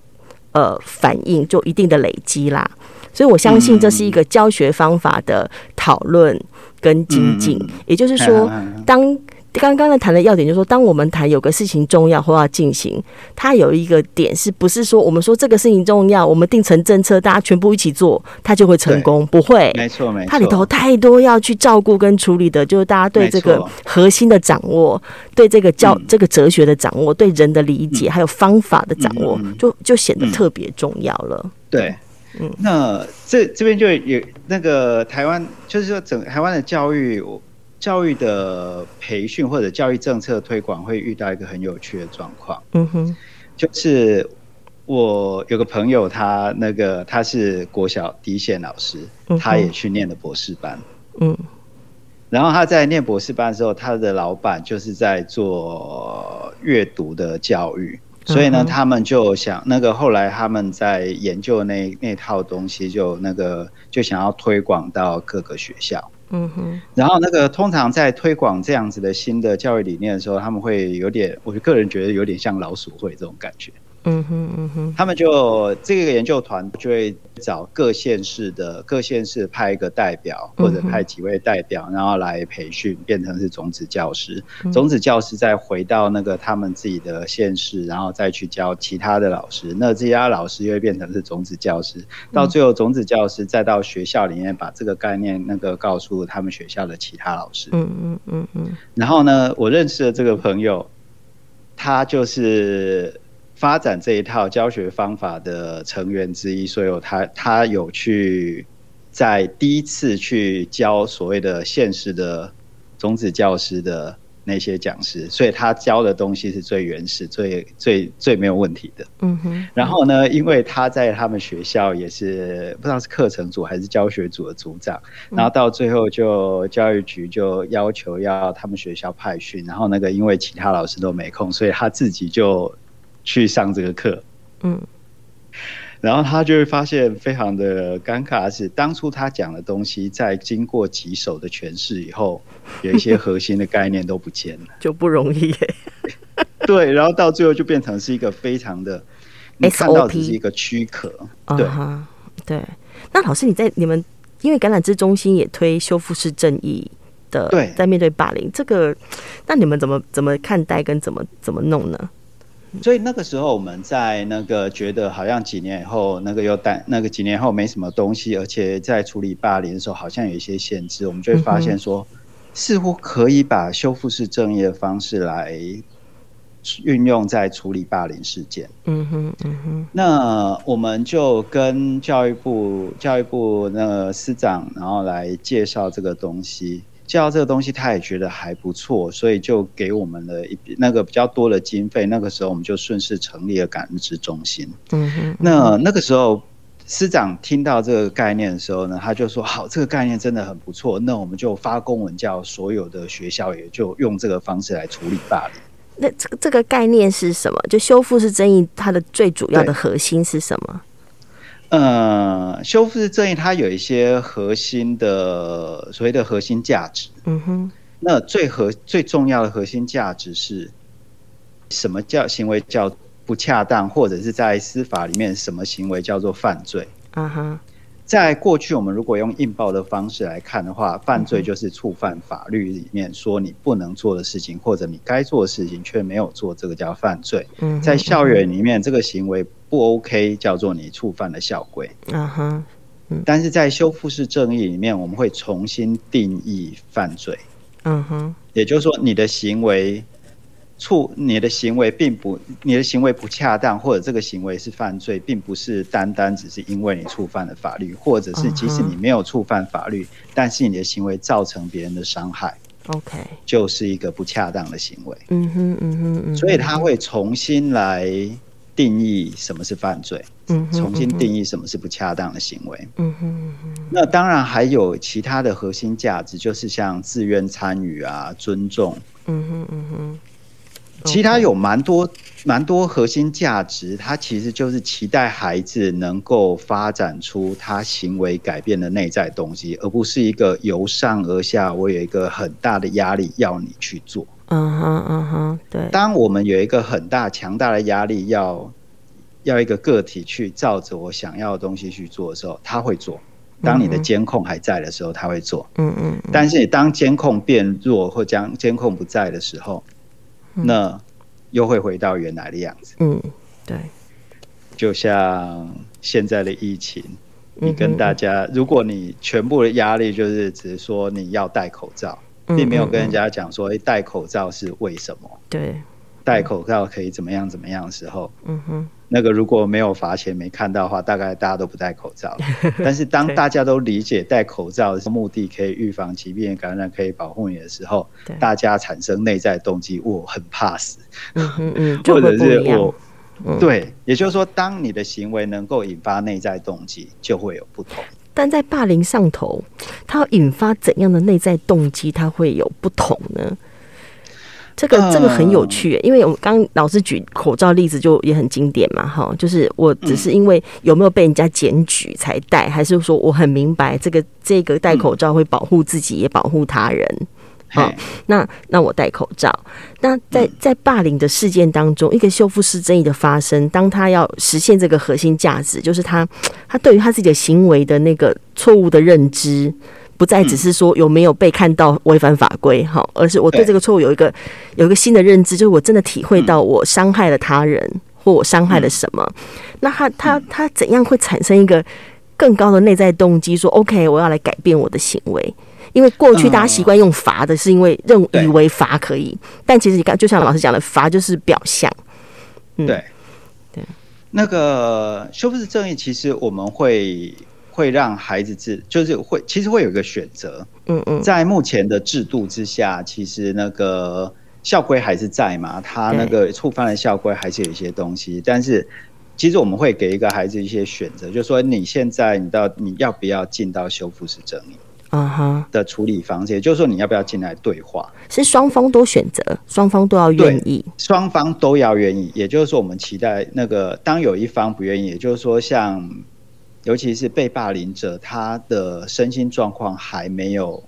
呃反应，就一定的累积啦。所以我相信这是一个教学方法的讨论跟精进。也就是说，当刚刚的谈的要点就是说，当我们谈有个事情重要或要进行，它有一个点是不是说我们说这个事情重要，我们定成政策，大家全部一起做，它就会成功？不会，没错没错。它里头太多要去照顾跟处理的，就是大家对这个核心的掌握，对这个教这个哲学的掌握，对人的理解，还有方法的掌握，就就显得特别重要了。对，嗯，那这这边就有那个台湾，就是说整台湾的教育。教育的培训或者教育政策推广会遇到一个很有趣的状况，嗯哼，就是我有个朋友，他那个他是国小第一线老师，他也去念了博士班，嗯，然后他在念博士班的时候，他的老板就是在做阅读的教育，所以呢，他们就想那个后来他们在研究那那套东西，就那个就想要推广到各个学校。嗯哼，然后那个通常在推广这样子的新的教育理念的时候，他们会有点，我个人觉得有点像老鼠会这种感觉。嗯哼嗯哼，他们就这个研究团就会找各县市的各县市派一个代表，或者派几位代表，然后来培训，变成是种子教师。种子教师再回到那个他们自己的县市，然后再去教其他的老师。那这家老师又会变成是种子教师，到最后种子教师再到学校里面把这个概念那个告诉他们学校的其他老师。嗯嗯嗯嗯。然后呢，我认识的这个朋友，他就是。发展这一套教学方法的成员之一，所以他他有去在第一次去教所谓的现实的种子教师的那些讲师，所以他教的东西是最原始、最最最没有问题的。嗯哼。然后呢，因为他在他们学校也是不知道是课程组还是教学组的组长，然后到最后就教育局就要求要他们学校派训，然后那个因为其他老师都没空，所以他自己就。去上这个课，嗯，然后他就会发现非常的尴尬，是当初他讲的东西，在经过几手的诠释以后，有一些核心的概念都不见了，就不容易。对，然后到最后就变成是一个非常的，你看到只是一个躯壳。对对。那老师你在你们，因为橄榄枝中心也推修复式正义的，对，在面对霸凌这个，那你们怎么怎么看待跟怎么怎么弄呢？所以那个时候，我们在那个觉得好像几年以后，那个又带那个几年后没什么东西，而且在处理霸凌的时候，好像有一些限制，我们就会发现说，似乎可以把修复式正义的方式来运用在处理霸凌事件。嗯哼，嗯哼。那我们就跟教育部教育部那个司长，然后来介绍这个东西。介绍这个东西，他也觉得还不错，所以就给我们了一笔那个比较多的经费。那个时候，我们就顺势成立了感恩之中心。嗯哼。那那个时候，师长听到这个概念的时候呢，他就说：“好，这个概念真的很不错。”那我们就发公文叫所有的学校也就用这个方式来处理罢了。那这个这个概念是什么？就修复是争议，它的最主要的核心是什么？呃，修复式正义它有一些核心的所谓的核心价值。嗯哼，那最核最重要的核心价值是什么叫行为叫不恰当，或者是在司法里面什么行为叫做犯罪？嗯哼，在过去我们如果用硬报的方式来看的话，犯罪就是触犯法律里面说你不能做的事情，或者你该做的事情却没有做，这个叫犯罪。嗯，在校园里面这个行为。不 OK，叫做你触犯了校规。嗯哼，但是在修复式正义里面，我们会重新定义犯罪。嗯哼，也就是说，你的行为触，你的行为并不，你的行为不恰当，或者这个行为是犯罪，并不是单单只是因为你触犯了法律，或者是即使你没有触犯法律，但是你的行为造成别人的伤害。OK，就是一个不恰当的行为。嗯哼，嗯哼，嗯，所以他会重新来。定义什么是犯罪，重新定义什么是不恰当的行为。嗯哼，那当然还有其他的核心价值，就是像自愿参与啊、尊重。嗯哼嗯哼，其他有蛮多蛮多核心价值，它其实就是期待孩子能够发展出他行为改变的内在动机，而不是一个由上而下，我有一个很大的压力要你去做。嗯哼嗯哼，对。当我们有一个很大强大的压力，要要一个个体去照着我想要的东西去做的时候，他会做。当你的监控还在的时候，他会做。嗯嗯。但是你当监控变弱或将监控不在的时候，那又会回到原来的样子。嗯，对。就像现在的疫情，你跟大家，如果你全部的压力就是只是说你要戴口罩。并没有跟人家讲说，哎，戴口罩是为什么？对，戴口罩可以怎么样怎么样的时候，嗯哼，那个如果没有罚钱没看到的话，大概大家都不戴口罩。但是当大家都理解戴口罩的目的可以预防疾病感染，可以保护你的时候，大家产生内在动机，我很怕死，嗯嗯，或者是我，对，也就是说，当你的行为能够引发内在动机，就会有不同。但在霸凌上头，它要引发怎样的内在动机？它会有不同呢？这个这个很有趣，因为我刚老师举口罩例子就也很经典嘛，哈，就是我只是因为有没有被人家检举才戴，还是说我很明白这个这个戴口罩会保护自己也保护他人，好、哦，那那我戴口罩。那在在霸凌的事件当中，一个修复式正义的发生，当他要实现这个核心价值，就是他他对于他自己的行为的那个错误的认知，不再只是说有没有被看到违反法规，哈，而是我对这个错误有一个有一个新的认知，就是我真的体会到我伤害了他人，或我伤害了什么。那他他他怎样会产生一个更高的内在动机，说 OK，我要来改变我的行为？因为过去大家习惯用罚的，是因为认以为罚可以，但其实你看，就像老师讲的，罚就是表象。嗯、对对，那个修复式正义，其实我们会。会让孩子自就是会，其实会有一个选择。嗯嗯，在目前的制度之下，其实那个校规还是在嘛，他那个触犯了校规，还是有一些东西。但是，其实我们会给一个孩子一些选择，就是说你现在你到你要不要进到修复式正义啊哈的处理方式，也就是说你要不要进来对话，是双方都选择，双方都要愿意，双方都要愿意。也就是说，我们期待那个当有一方不愿意，也就是说像。尤其是被霸凌者，他的身心状况还没有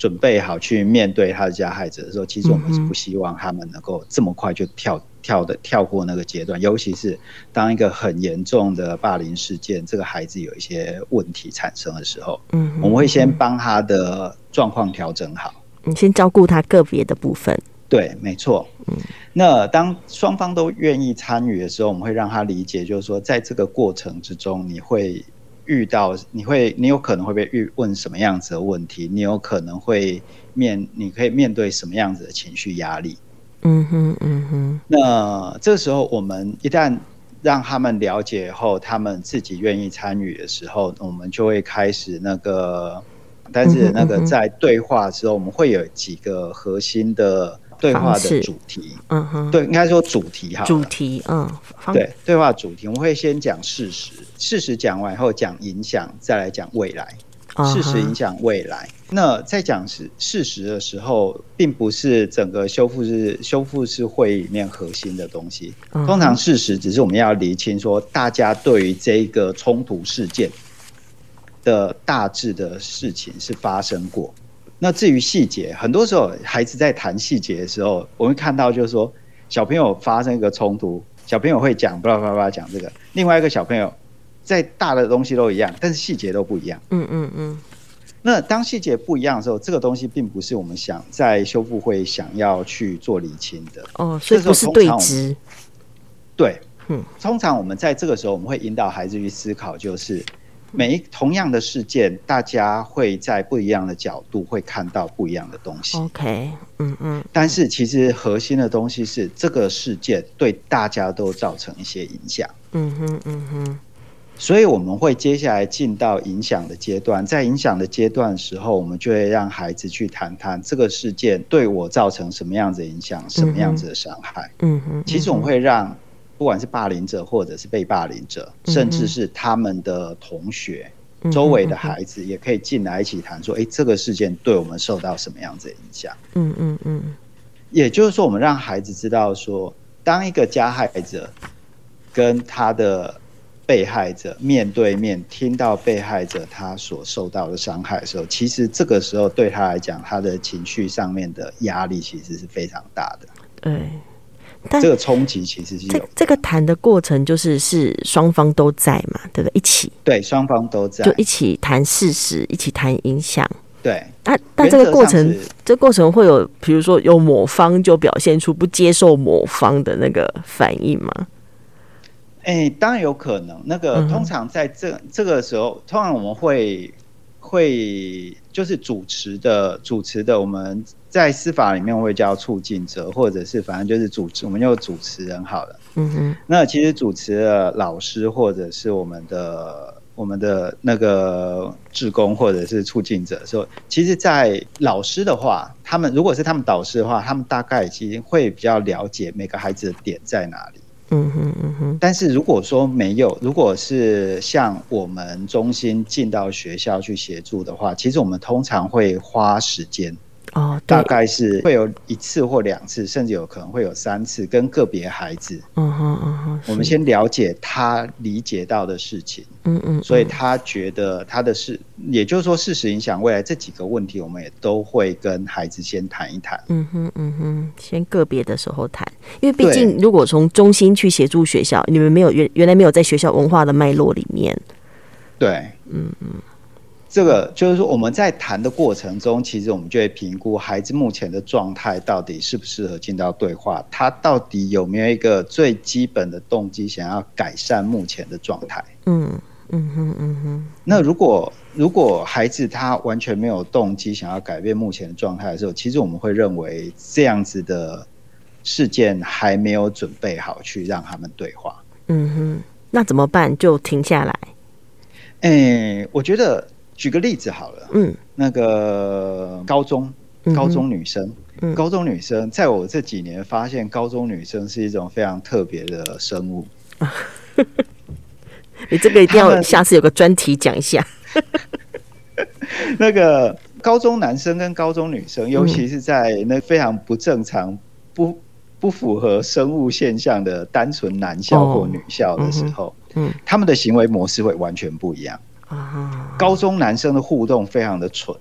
准备好去面对他的加害者的时候，其实我们是不希望他们能够这么快就跳跳的跳过那个阶段。尤其是当一个很严重的霸凌事件，这个孩子有一些问题产生的时候，嗯，我们会先帮他的状况调整好，你先照顾他个别的部分。对，没错。嗯，那当双方都愿意参与的时候，我们会让他理解，就是说，在这个过程之中，你会遇到，你会，你有可能会被遇问什么样子的问题，你有可能会面，你可以面对什么样子的情绪压力。嗯哼，嗯哼。那这时候，我们一旦让他们了解后，他们自己愿意参与的时候，我们就会开始那个，但是那个在对话之后，我们会有几个核心的。对话的主题，嗯哼，对，应该说主题哈。主题，嗯，对，对话主题，我们会先讲事实，事实讲完以后讲影响，再来讲未来。事实影响未来。那在讲事事实的时候，并不是整个修复式修复式会议里面核心的东西。通常事实只是我们要厘清说，大家对于这个冲突事件的大致的事情是发生过。那至于细节，很多时候孩子在谈细节的时候，我们看到就是说，小朋友发生一个冲突，小朋友会讲巴拉巴拉讲这个，另外一个小朋友在大的东西都一样，但是细节都不一样。嗯嗯嗯。那当细节不一样的时候，这个东西并不是我们想在修复会想要去做厘清的。哦，所以不是对峙。对，嗯，通常我们在这个时候，我们会引导孩子去思考，就是。每一同样的事件，大家会在不一样的角度会看到不一样的东西。OK，嗯嗯。但是其实核心的东西是这个事件对大家都造成一些影响。嗯哼，嗯哼。所以我们会接下来进到影响的阶段，在影响的阶段的时候，我们就会让孩子去谈谈这个事件对我造成什么样子的影响，什么样子的伤害。嗯哼。其实我们会让。不管是霸凌者，或者是被霸凌者，甚至是他们的同学、周围的孩子，也可以进来一起谈说：“哎，这个事件对我们受到什么样子的影响？”嗯嗯嗯。也就是说，我们让孩子知道说，当一个加害者跟他的被害者面对面，听到被害者他所受到的伤害的时候，其实这个时候对他来讲，他的情绪上面的压力其实是非常大的。对。但这个冲击其实是有这这个谈的过程，就是是双方都在嘛，对不对？一起对，双方都在，就一起谈事实，一起谈影响。对，那但这个过程，这个过程会有，比如说有某方就表现出不接受某方的那个反应吗？哎、欸，当然有可能。那个通常在这、嗯、这个时候，通常我们会会就是主持的主持的我们。在司法里面会叫促进者，或者是反正就是主持，我们就主持人好了。嗯哼。那其实主持的老师或者是我们的我们的那个志工或者是促进者说，其实，在老师的话，他们如果是他们导师的话，他们大概其实会比较了解每个孩子的点在哪里。嗯哼嗯哼。但是如果说没有，如果是像我们中心进到学校去协助的话，其实我们通常会花时间。哦，大概是会有一次或两次，甚至有可能会有三次，跟个别孩子。嗯哼嗯哼，我们先了解他理解到的事情。嗯嗯，所以他觉得他的事，也就是说事实影响未来这几个问题，我们也都会跟孩子先谈一谈。嗯哼嗯哼，先个别的时候谈，因为毕竟如果从中心去协助学校，你们没有原原来没有在学校文化的脉络里面。对，嗯嗯。这个就是说，我们在谈的过程中，其实我们就会评估孩子目前的状态到底适不适合进到对话，他到底有没有一个最基本的动机想要改善目前的状态。嗯嗯哼嗯哼。那如果如果孩子他完全没有动机想要改变目前的状态的时候，其实我们会认为这样子的事件还没有准备好去让他们对话。嗯哼，那怎么办？就停下来。哎，我觉得。举个例子好了，嗯，那个高中高中女生，嗯，高中女生，在我这几年发现，高中女生是一种非常特别的生物。你这个一定要下次有个专题讲一下。那个高中男生跟高中女生，尤其是在那非常不正常、不不符合生物现象的单纯男校或女校的时候，嗯，他们的行为模式会完全不一样。高中男生的互动非常的蠢，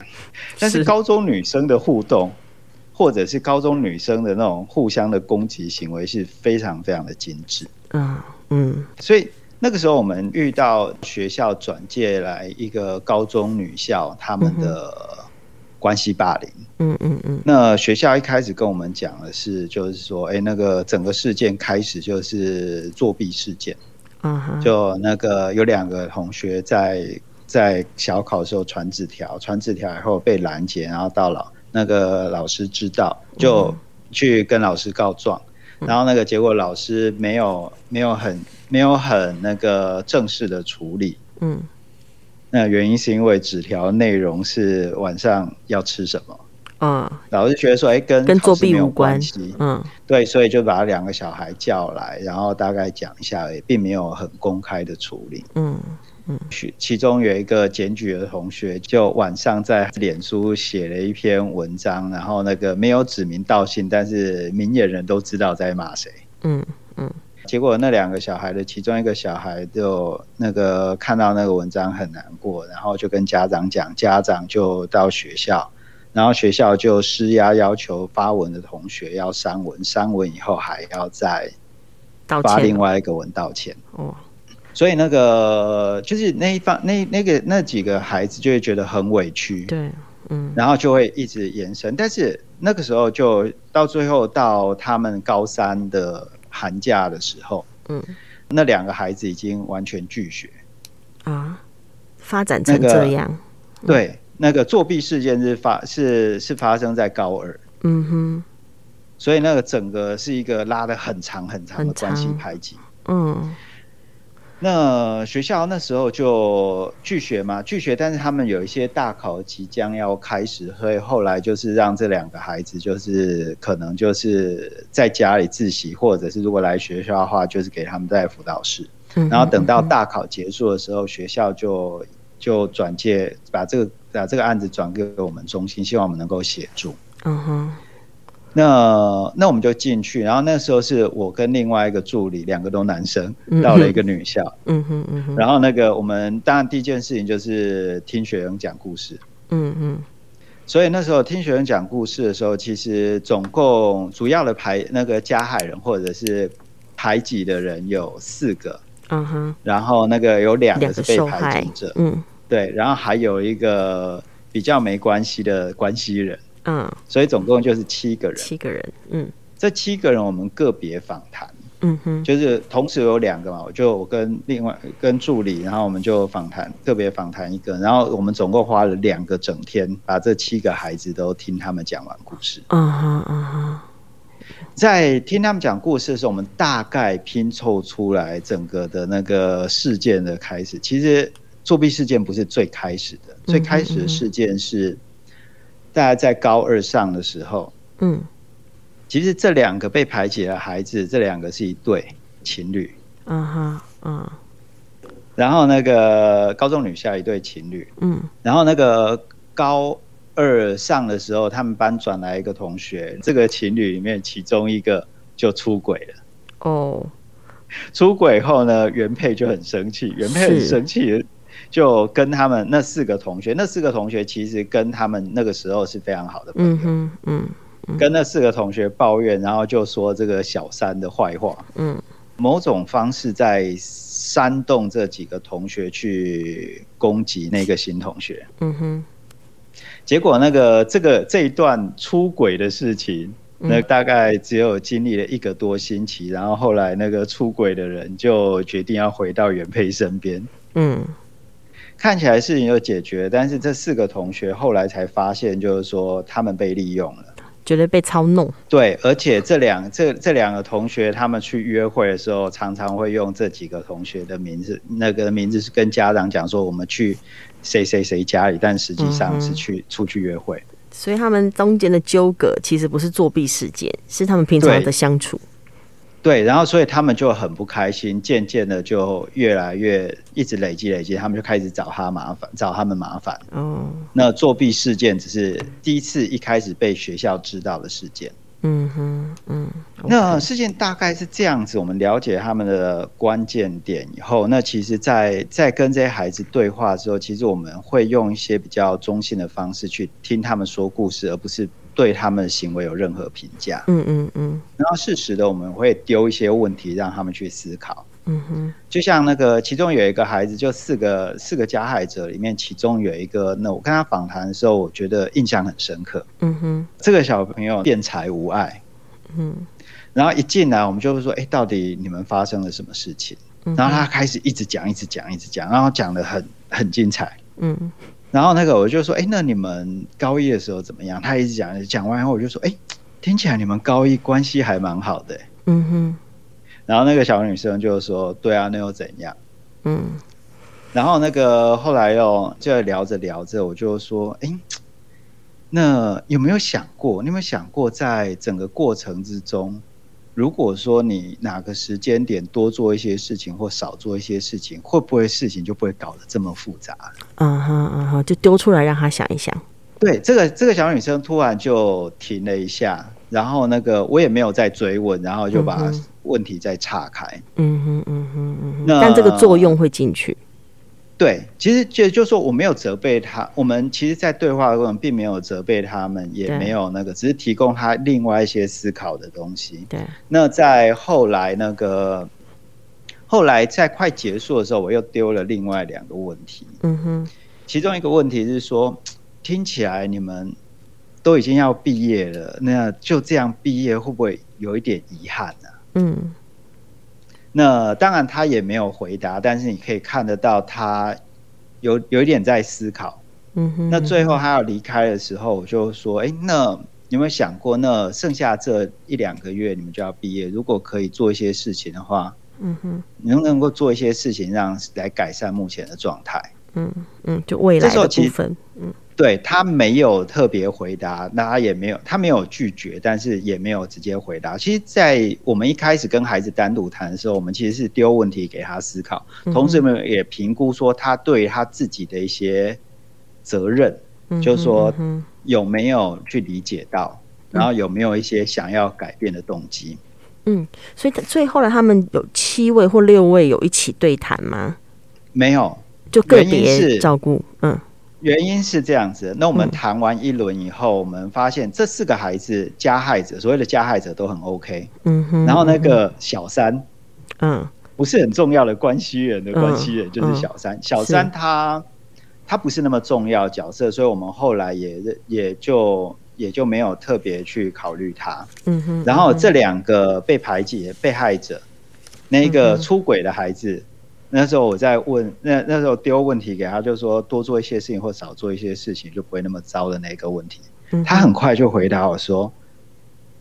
但是高中女生的互动，或者是高中女生的那种互相的攻击行为是非常非常的精致。嗯嗯，所以那个时候我们遇到学校转借来一个高中女校他们的关系霸凌。嗯嗯嗯，那学校一开始跟我们讲的是，就是说，哎，那个整个事件开始就是作弊事件。嗯，就那个有两个同学在在小考的时候传纸条，传纸条以后被拦截，然后到老那个老师知道，就去跟老师告状，然后那个结果老师没有没有很没有很那个正式的处理，嗯，那原因是因为纸条内容是晚上要吃什么。嗯，老师觉得说，哎、欸，跟跟作弊无关。系，嗯，对，所以就把两个小孩叫来，然后大概讲一下，也并没有很公开的处理，嗯嗯，其中有一个检举的同学，就晚上在脸书写了一篇文章，然后那个没有指名道姓，但是明眼人都知道在骂谁，嗯嗯，结果那两个小孩的其中一个小孩就那个看到那个文章很难过，然后就跟家长讲，家长就到学校。然后学校就施压，要求发文的同学要删文，删文以后还要再发另外一个文道歉。哦，所以那个就是那一方那那个那几个孩子就会觉得很委屈，对，嗯，然后就会一直延伸。但是那个时候就到最后到他们高三的寒假的时候，嗯，那两个孩子已经完全拒绝。啊，发展成这样，那个、对。那个作弊事件是发是是发生在高二，嗯哼，所以那个整个是一个拉的很长很长的关系排挤，嗯，那学校那时候就拒学嘛，拒学，但是他们有一些大考即将要开始，所以后来就是让这两个孩子就是可能就是在家里自习，或者是如果来学校的话，就是给他们在辅导室，然后等到大考结束的时候，学校就就转介把这个。把这个案子转给我们中心，希望我们能够协助。嗯哼，那那我们就进去，然后那时候是我跟另外一个助理，两个都男生，到了一个女校。嗯哼嗯哼。然后那个我们当然第一件事情就是听学生讲故事。嗯嗯。所以那时候听学生讲故事的时候，其实总共主要的排那个加害人或者是排挤的人有四个。嗯哼。然后那个有两个是被排挤者。嗯。对，然后还有一个比较没关系的关系人，嗯，所以总共就是七个人，七个人，嗯，这七个人我们个别访谈，嗯哼，就是同时有两个嘛，我就我跟另外跟助理，然后我们就访谈，个别访谈一个，然后我们总共花了两个整天，把这七个孩子都听他们讲完故事，嗯哼嗯哼，在听他们讲故事的时候，我们大概拼凑出来整个的那个事件的开始，其实。作弊事件不是最开始的，最开始的事件是大家在高二上的时候，嗯，其实这两个被排挤的孩子，这两个是一对情侣，嗯哼，嗯，然后那个高中女校一对情侣，嗯，然后那个高二上的时候，他们班转来一个同学，这个情侣里面其中一个就出轨了。哦，出轨后呢，原配就很生气，原配很生气，就跟他们那四个同学，那四个同学其实跟他们那个时候是非常好的朋友，嗯嗯，嗯，跟那四个同学抱怨，然后就说这个小三的坏话，嗯，某种方式在煽动这几个同学去攻击那个新同学，嗯哼，结果那个这个这一段出轨的事情。那大概只有经历了一个多星期，然后后来那个出轨的人就决定要回到原配身边。嗯，看起来事情就解决，但是这四个同学后来才发现，就是说他们被利用了，觉得被操弄。对，而且这两这这两个同学他们去约会的时候，常常会用这几个同学的名字，那个名字是跟家长讲说我们去谁谁谁家里，但实际上是去出去约会。所以他们中间的纠葛其实不是作弊事件，是他们平常的相处。对，然后所以他们就很不开心，渐渐的就越来越一直累积累积，他们就开始找他麻烦，找他们麻烦。哦，那作弊事件只是第一次一开始被学校知道的事件。嗯哼，嗯，那事件大概是这样子。我们了解他们的关键点以后，那其实在，在在跟这些孩子对话的时候，其实我们会用一些比较中性的方式去听他们说故事，而不是对他们的行为有任何评价。嗯嗯嗯。然后适时的，我们会丢一些问题让他们去思考。嗯哼，就像那个，其中有一个孩子，就四个四个加害者里面，其中有一个，那我跟他访谈的时候，我觉得印象很深刻。嗯哼，这个小朋友辩才无碍。嗯，然后一进来，我们就会说，哎，到底你们发生了什么事情？然后他开始一直讲，一直讲，一直讲，然后讲的很很精彩。嗯，然后那个我就说，哎，那你们高一的时候怎么样？他一直讲，讲完以后我就说，哎，听起来你们高一关系还蛮好的。嗯哼。然后那个小女生就说：“对啊，那又怎样？”嗯，然后那个后来又就聊着聊着，我就说：“哎，那有没有想过？你有没有想过，在整个过程之中，如果说你哪个时间点多做一些事情，或少做一些事情，会不会事情就不会搞得这么复杂？”嗯哼嗯哼，就丢出来让他想一想。对，这个这个小女生突然就停了一下，然后那个我也没有再追问，然后就把。嗯问题再岔开，嗯哼嗯哼嗯哼，但这个作用会进去。对，其实就就是说我没有责备他，我们其实，在对话的过程并没有责备他们，也没有那个，只是提供他另外一些思考的东西。对，那在后来那个后来在快结束的时候，我又丢了另外两个问题。嗯哼，其中一个问题是说，听起来你们都已经要毕业了，那就这样毕业会不会有一点遗憾呢？嗯，那当然他也没有回答，但是你可以看得到他有有一点在思考。嗯哼，那最后他要离开的时候，我就说：“哎、欸，那你有没有想过，那剩下这一两个月你们就要毕业，如果可以做一些事情的话，嗯哼，你能不能够做一些事情，让来改善目前的状态？嗯嗯，就未来的部分，嗯。”对，他没有特别回答，那他也没有，他没有拒绝，但是也没有直接回答。其实，在我们一开始跟孩子单独谈的时候，我们其实是丢问题给他思考，同时我们也评估说他对他自己的一些责任，嗯、就是说有没有去理解到，然后有没有一些想要改变的动机。嗯，所以最后来他们有七位或六位有一起对谈吗？没有，就个别照顾。嗯。原因是这样子，那我们谈完一轮以后，我们发现这四个孩子加害者，所谓的加害者都很 OK。嗯哼。然后那个小三，嗯，不是很重要的关系人的关系人就是小三。小三他他不是那么重要角色，所以我们后来也也就也就没有特别去考虑他。嗯哼。然后这两个被排挤被害者，那个出轨的孩子。那时候我在问，那那时候丢问题给他，就是说多做一些事情或少做一些事情就不会那么糟的那个问题。他很快就回答我说，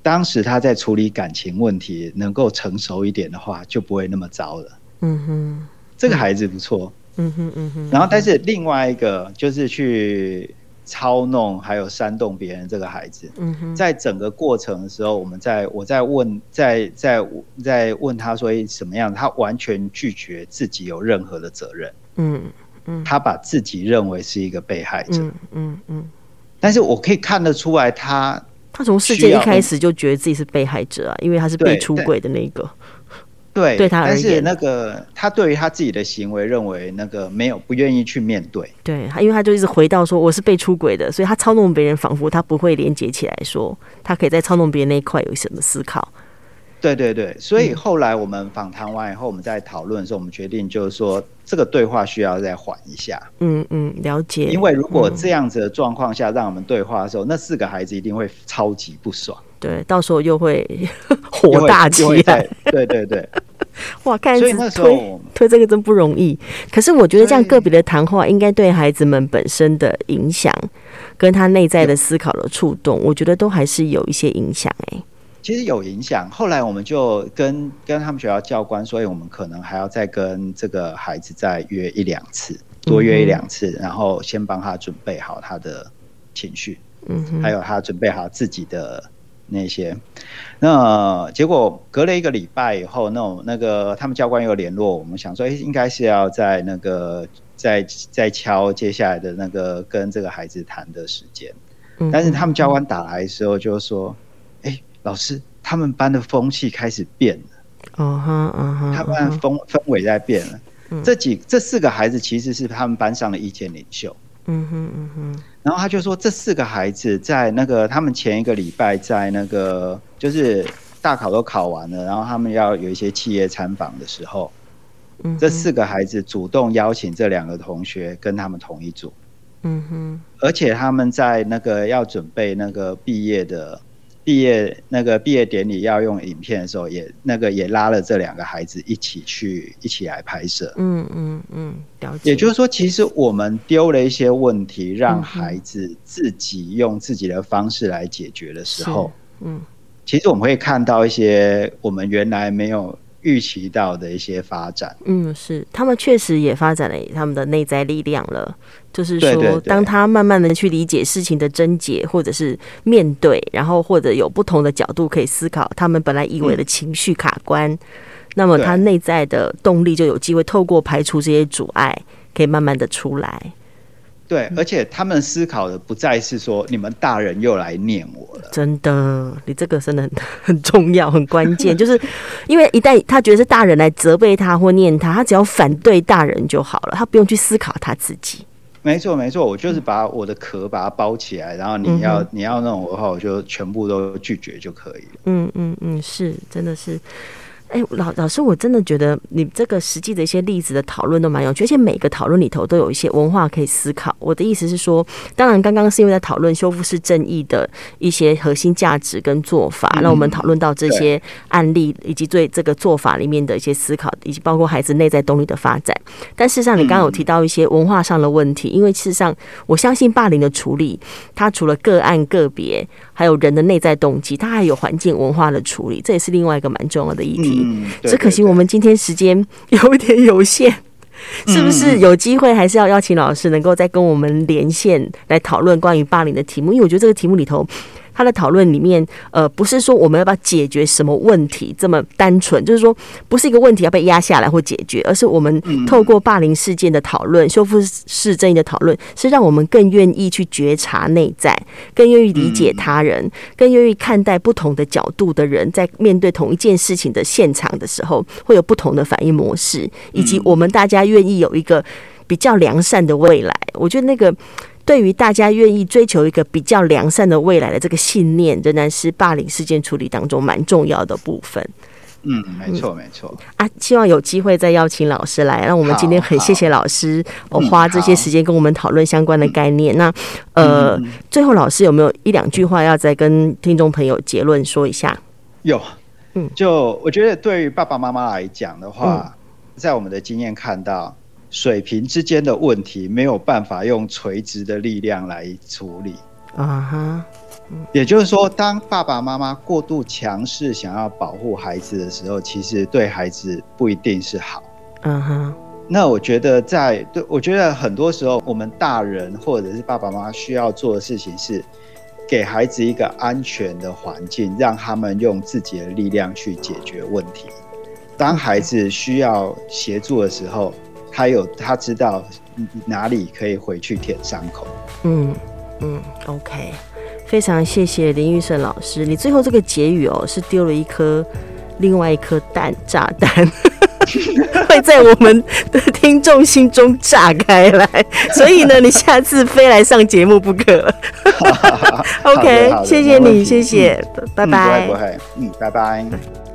当时他在处理感情问题能够成熟一点的话，就不会那么糟了。嗯哼，这个孩子不错。嗯哼嗯哼。然后，但是另外一个就是去。操弄还有煽动别人这个孩子，在整个过程的时候，我们在我在问，在在在问他说什么样，他完全拒绝自己有任何的责任。嗯嗯，他把自己认为是一个被害者。嗯嗯，但是我可以看得出来他，他他从事件一开始就觉得自己是被害者啊，因为他是被出轨的那个。对，对他而言，但是那个他对于他自己的行为认为那个没有不愿意去面对。对他，因为他就一直回到说我是被出轨的，所以他操弄别人，仿佛他不会连接起来说他可以在操弄别人那一块有什么思考。对对对，所以后来我们访谈完以后，我们在讨论的时候，我们决定就是说这个对话需要再缓一下。嗯嗯，了解。因为如果这样子的状况下让我们对话的时候，嗯、那四个孩子一定会超级不爽。对，到时候又会 火大起来。对 对对。哇，看所以那时候推推这个真不容易。可是我觉得这样个别的谈话，应该对孩子们本身的影响，跟他内在的思考的触动，我觉得都还是有一些影响。哎，其实有影响。后来我们就跟跟他们学校教官，所以我们可能还要再跟这个孩子再约一两次，多约一两次，然后先帮他准备好他的情绪，嗯，还有他准备好自己的。那些，那结果隔了一个礼拜以后，那种那个他们教官又联络我们，想说，哎，应该是要在那个在在敲接下来的那个跟这个孩子谈的时间。但是他们教官打来的时候就说，哎，老师，他们班的风气开始变了。哦哈哦哈，他们班风氛围在变了。这几这四个孩子其实是他们班上的意见领袖。嗯哼嗯哼，然后他就说，这四个孩子在那个他们前一个礼拜在那个就是大考都考完了，然后他们要有一些企业参访的时候，嗯，这四个孩子主动邀请这两个同学跟他们同一组，嗯哼，而且他们在那个要准备那个毕业的。毕业那个毕业典礼要用影片的时候，也那个也拉了这两个孩子一起去一起来拍摄。嗯嗯嗯，了解。也就是说，其实我们丢了一些问题，让孩子自己用自己的方式来解决的时候，嗯，其实我们会看到一些我们原来没有。预期到的一些发展，嗯，是他们确实也发展了他们的内在力量了。就是说，当他慢慢的去理解事情的症结，或者是面对，然后或者有不同的角度可以思考，他们本来以为的情绪卡关，嗯、那么他内在的动力就有机会透过排除这些阻碍，可以慢慢的出来。对，而且他们思考的不再是说你们大人又来念我了。真的，你这个真的很很重要、很关键，就是因为一旦他觉得是大人来责备他或念他，他只要反对大人就好了，他不用去思考他自己。没错，没错，我就是把我的壳把它包起来，然后你要、嗯、你要那种的话，我就全部都拒绝就可以了。嗯嗯嗯，是，真的是。哎，老老师，我真的觉得你这个实际的一些例子的讨论都蛮有趣，而且每个讨论里头都有一些文化可以思考。我的意思是说，当然刚刚是因为在讨论修复式正义的一些核心价值跟做法，那、嗯、我们讨论到这些案例以及对这个做法里面的一些思考，以及包括孩子内在动力的发展。但事实上，你刚刚有提到一些文化上的问题，因为事实上，我相信霸凌的处理，它除了个案个别，还有人的内在动机，它还有环境文化的处理，这也是另外一个蛮重要的议题。嗯，只可惜我们今天时间 有点有限，是不是有机会还是要邀请老师能够再跟我们连线来讨论关于霸凌的题目？因为我觉得这个题目里头。他的讨论里面，呃，不是说我们要不要解决什么问题这么单纯，就是说不是一个问题要被压下来或解决，而是我们透过霸凌事件的讨论、修复式正义的讨论，是让我们更愿意去觉察内在，更愿意理解他人，更愿意看待不同的角度的人，在面对同一件事情的现场的时候，会有不同的反应模式，以及我们大家愿意有一个比较良善的未来。我觉得那个。对于大家愿意追求一个比较良善的未来的这个信念，仍然是霸凌事件处理当中蛮重要的部分。嗯，没错，没错。啊，希望有机会再邀请老师来。那我们今天很谢谢老师，我花这些时间跟我们讨论相关的概念。嗯、那呃、嗯，最后老师有没有一两句话要再跟听众朋友结论说一下？有，嗯，就我觉得对于爸爸妈妈来讲的话，嗯、在我们的经验看到。水平之间的问题没有办法用垂直的力量来处理啊哈，也就是说，当爸爸妈妈过度强势想要保护孩子的时候，其实对孩子不一定是好。嗯哼，那我觉得在对，我觉得很多时候我们大人或者是爸爸妈妈需要做的事情是，给孩子一个安全的环境，让他们用自己的力量去解决问题。当孩子需要协助的时候。他有他知道哪里可以回去舔伤口，嗯，嗯，OK，非常谢谢林玉胜老师，你最后这个结语哦，是丢了一颗另外一颗蛋炸弹。会在我们的听众心中炸开来，所以呢，你下次非来上节目不可了。OK，谢谢你，谢谢，拜拜。嗯，不会不会，嗯，拜拜。